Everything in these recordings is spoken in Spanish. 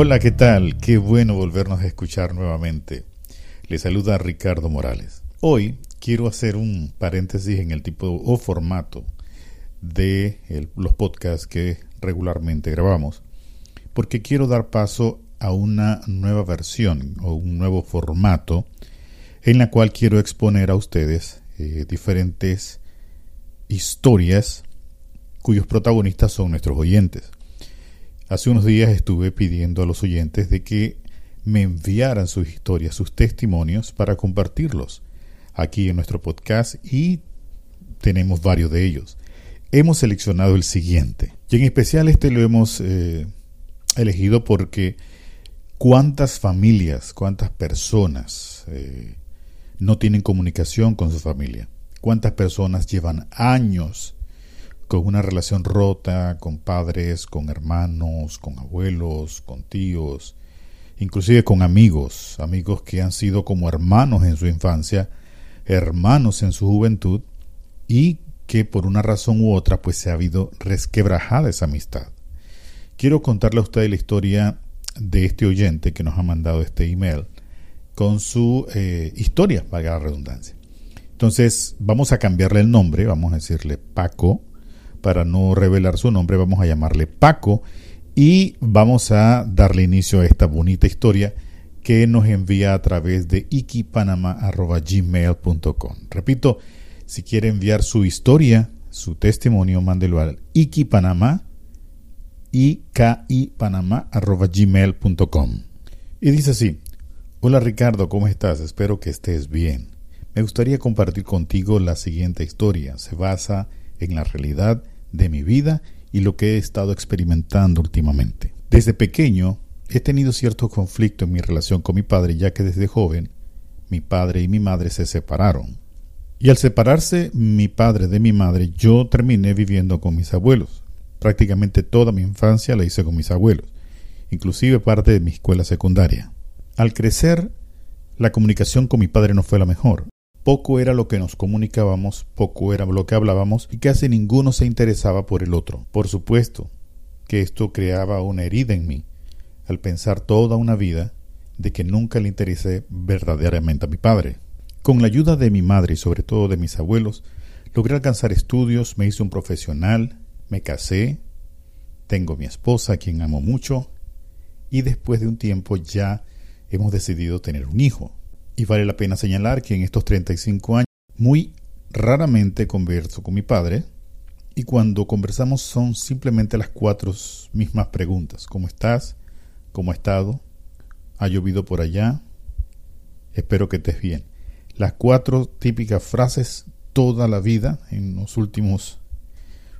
Hola, ¿qué tal? Qué bueno volvernos a escuchar nuevamente. Le saluda Ricardo Morales. Hoy quiero hacer un paréntesis en el tipo o formato de los podcasts que regularmente grabamos, porque quiero dar paso a una nueva versión o un nuevo formato en la cual quiero exponer a ustedes eh, diferentes historias cuyos protagonistas son nuestros oyentes. Hace unos días estuve pidiendo a los oyentes de que me enviaran sus historias, sus testimonios para compartirlos aquí en nuestro podcast y tenemos varios de ellos. Hemos seleccionado el siguiente y en especial este lo hemos eh, elegido porque cuántas familias, cuántas personas eh, no tienen comunicación con su familia, cuántas personas llevan años con una relación rota con padres, con hermanos, con abuelos, con tíos, inclusive con amigos, amigos que han sido como hermanos en su infancia, hermanos en su juventud y que por una razón u otra pues se ha habido resquebrajada esa amistad. Quiero contarle a usted la historia de este oyente que nos ha mandado este email con su eh, historia, valga la redundancia. Entonces vamos a cambiarle el nombre, vamos a decirle Paco, para no revelar su nombre, vamos a llamarle Paco y vamos a darle inicio a esta bonita historia que nos envía a través de ikipanama.gmail.com. Repito, si quiere enviar su historia, su testimonio, mándelo al ikipanama, ikipanama.gmail.com. Y dice así, Hola Ricardo, ¿cómo estás? Espero que estés bien. Me gustaría compartir contigo la siguiente historia. Se basa en la realidad de mi vida y lo que he estado experimentando últimamente. Desde pequeño he tenido cierto conflicto en mi relación con mi padre ya que desde joven mi padre y mi madre se separaron. Y al separarse mi padre de mi madre yo terminé viviendo con mis abuelos. Prácticamente toda mi infancia la hice con mis abuelos, inclusive parte de mi escuela secundaria. Al crecer, la comunicación con mi padre no fue la mejor. Poco era lo que nos comunicábamos, poco era lo que hablábamos y casi ninguno se interesaba por el otro. Por supuesto que esto creaba una herida en mí, al pensar toda una vida de que nunca le interesé verdaderamente a mi padre. Con la ayuda de mi madre y sobre todo de mis abuelos, logré alcanzar estudios, me hice un profesional, me casé, tengo mi esposa, a quien amo mucho, y después de un tiempo ya hemos decidido tener un hijo. Y vale la pena señalar que en estos 35 años muy raramente converso con mi padre y cuando conversamos son simplemente las cuatro mismas preguntas. ¿Cómo estás? ¿Cómo ha estado? ¿Ha llovido por allá? Espero que estés bien. Las cuatro típicas frases toda la vida en los últimos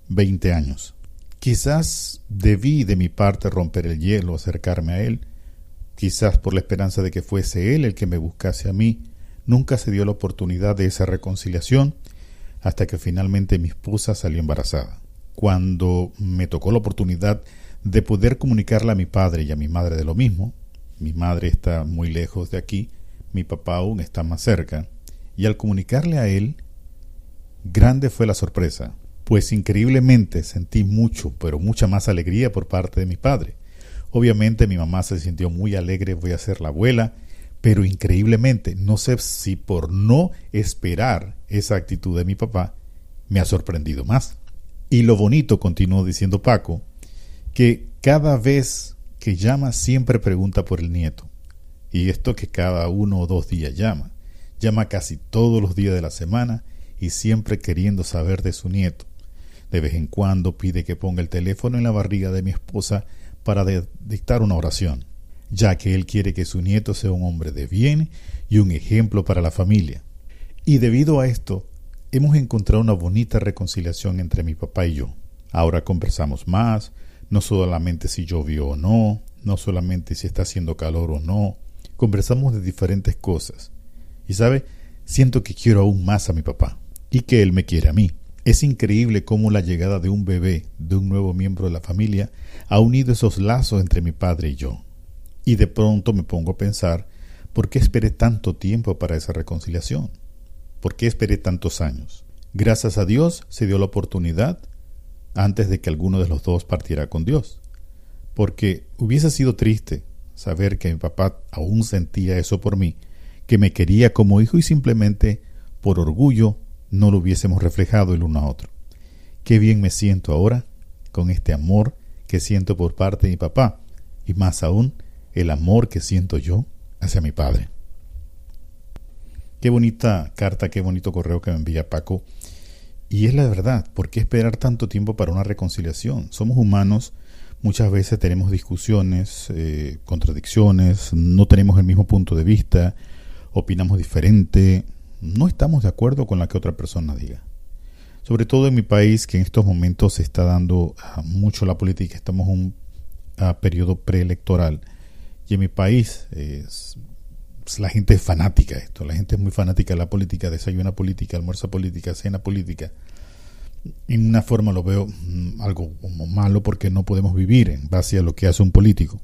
20 años. Quizás debí de mi parte romper el hielo, acercarme a él, Quizás por la esperanza de que fuese él el que me buscase a mí, nunca se dio la oportunidad de esa reconciliación hasta que finalmente mi esposa salió embarazada. Cuando me tocó la oportunidad de poder comunicarle a mi padre y a mi madre de lo mismo, mi madre está muy lejos de aquí, mi papá aún está más cerca, y al comunicarle a él, grande fue la sorpresa, pues increíblemente sentí mucho, pero mucha más alegría por parte de mi padre. Obviamente mi mamá se sintió muy alegre, voy a ser la abuela, pero increíblemente, no sé si por no esperar esa actitud de mi papá, me ha sorprendido más. Y lo bonito, continuó diciendo Paco, que cada vez que llama siempre pregunta por el nieto. Y esto que cada uno o dos días llama. Llama casi todos los días de la semana y siempre queriendo saber de su nieto. De vez en cuando pide que ponga el teléfono en la barriga de mi esposa para dictar una oración, ya que él quiere que su nieto sea un hombre de bien y un ejemplo para la familia. Y debido a esto, hemos encontrado una bonita reconciliación entre mi papá y yo. Ahora conversamos más, no solamente si llovió o no, no solamente si está haciendo calor o no, conversamos de diferentes cosas. Y sabe, siento que quiero aún más a mi papá y que él me quiere a mí. Es increíble cómo la llegada de un bebé, de un nuevo miembro de la familia, ha unido esos lazos entre mi padre y yo. Y de pronto me pongo a pensar, ¿por qué esperé tanto tiempo para esa reconciliación? ¿Por qué esperé tantos años? Gracias a Dios se dio la oportunidad antes de que alguno de los dos partiera con Dios. Porque hubiese sido triste saber que mi papá aún sentía eso por mí, que me quería como hijo y simplemente por orgullo no lo hubiésemos reflejado el uno a otro. Qué bien me siento ahora con este amor que siento por parte de mi papá y más aún el amor que siento yo hacia mi padre. Qué bonita carta, qué bonito correo que me envía Paco. Y es la verdad, ¿por qué esperar tanto tiempo para una reconciliación? Somos humanos, muchas veces tenemos discusiones, eh, contradicciones, no tenemos el mismo punto de vista, opinamos diferente, no estamos de acuerdo con lo que otra persona diga. Sobre todo en mi país, que en estos momentos se está dando ah, mucho la política, estamos en un ah, periodo preelectoral. Y en mi país es, la gente es fanática de esto, la gente es muy fanática de la política, desayuna política, almuerza política, cena política. En una forma lo veo mm, algo como malo porque no podemos vivir en base a lo que hace un político,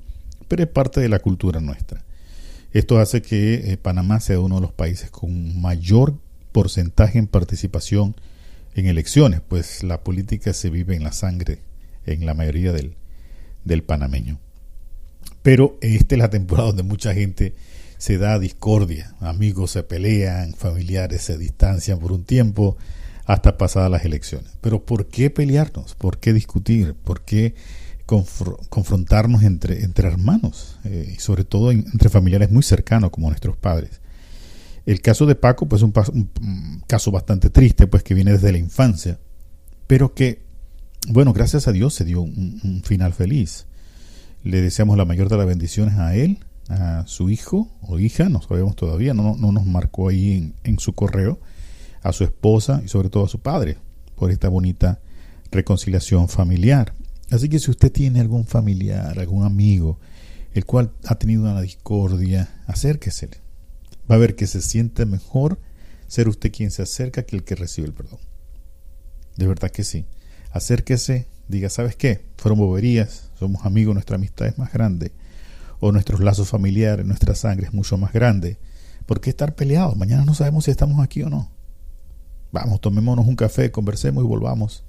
pero es parte de la cultura nuestra. Esto hace que eh, Panamá sea uno de los países con mayor porcentaje en participación en elecciones, pues la política se vive en la sangre en la mayoría del, del panameño. Pero esta es la temporada donde mucha gente se da discordia, amigos se pelean, familiares se distancian por un tiempo hasta pasadas las elecciones. Pero ¿por qué pelearnos? ¿Por qué discutir? ¿Por qué confrontarnos entre, hermanos? Eh, y sobre todo entre familiares muy cercanos como nuestros padres. El caso de Paco, pues un, caso bastante triste, pues que viene desde la infancia, pero que, bueno, gracias a Dios se dio un, final feliz. Le deseamos la mayor de las bendiciones a él, a su hijo o hija, no sabemos todavía, no, no nos marcó ahí en, su correo, a su esposa y sobre todo a su padre por esta bonita reconciliación familiar. Así que si usted tiene algún familiar, algún amigo, el cual ha tenido una discordia, acérquese. Va a ver que se siente mejor ser usted quien se acerca que el que recibe el perdón. De verdad que sí. Acérquese, diga, ¿sabes qué? Fueron boberías, somos amigos, nuestra amistad es más grande o nuestros lazos familiares, nuestra sangre es mucho más grande. ¿Por qué estar peleados? Mañana no sabemos si estamos aquí o no. Vamos, tomémonos un café, conversemos y volvamos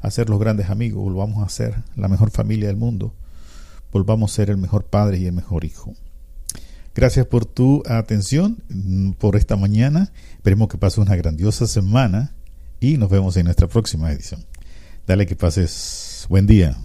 a ser los grandes amigos, volvamos a ser la mejor familia del mundo, volvamos a ser el mejor padre y el mejor hijo. Gracias por tu atención mm, por esta mañana. Esperemos que pases una grandiosa semana y nos vemos en nuestra próxima edición. Dale que pases buen día.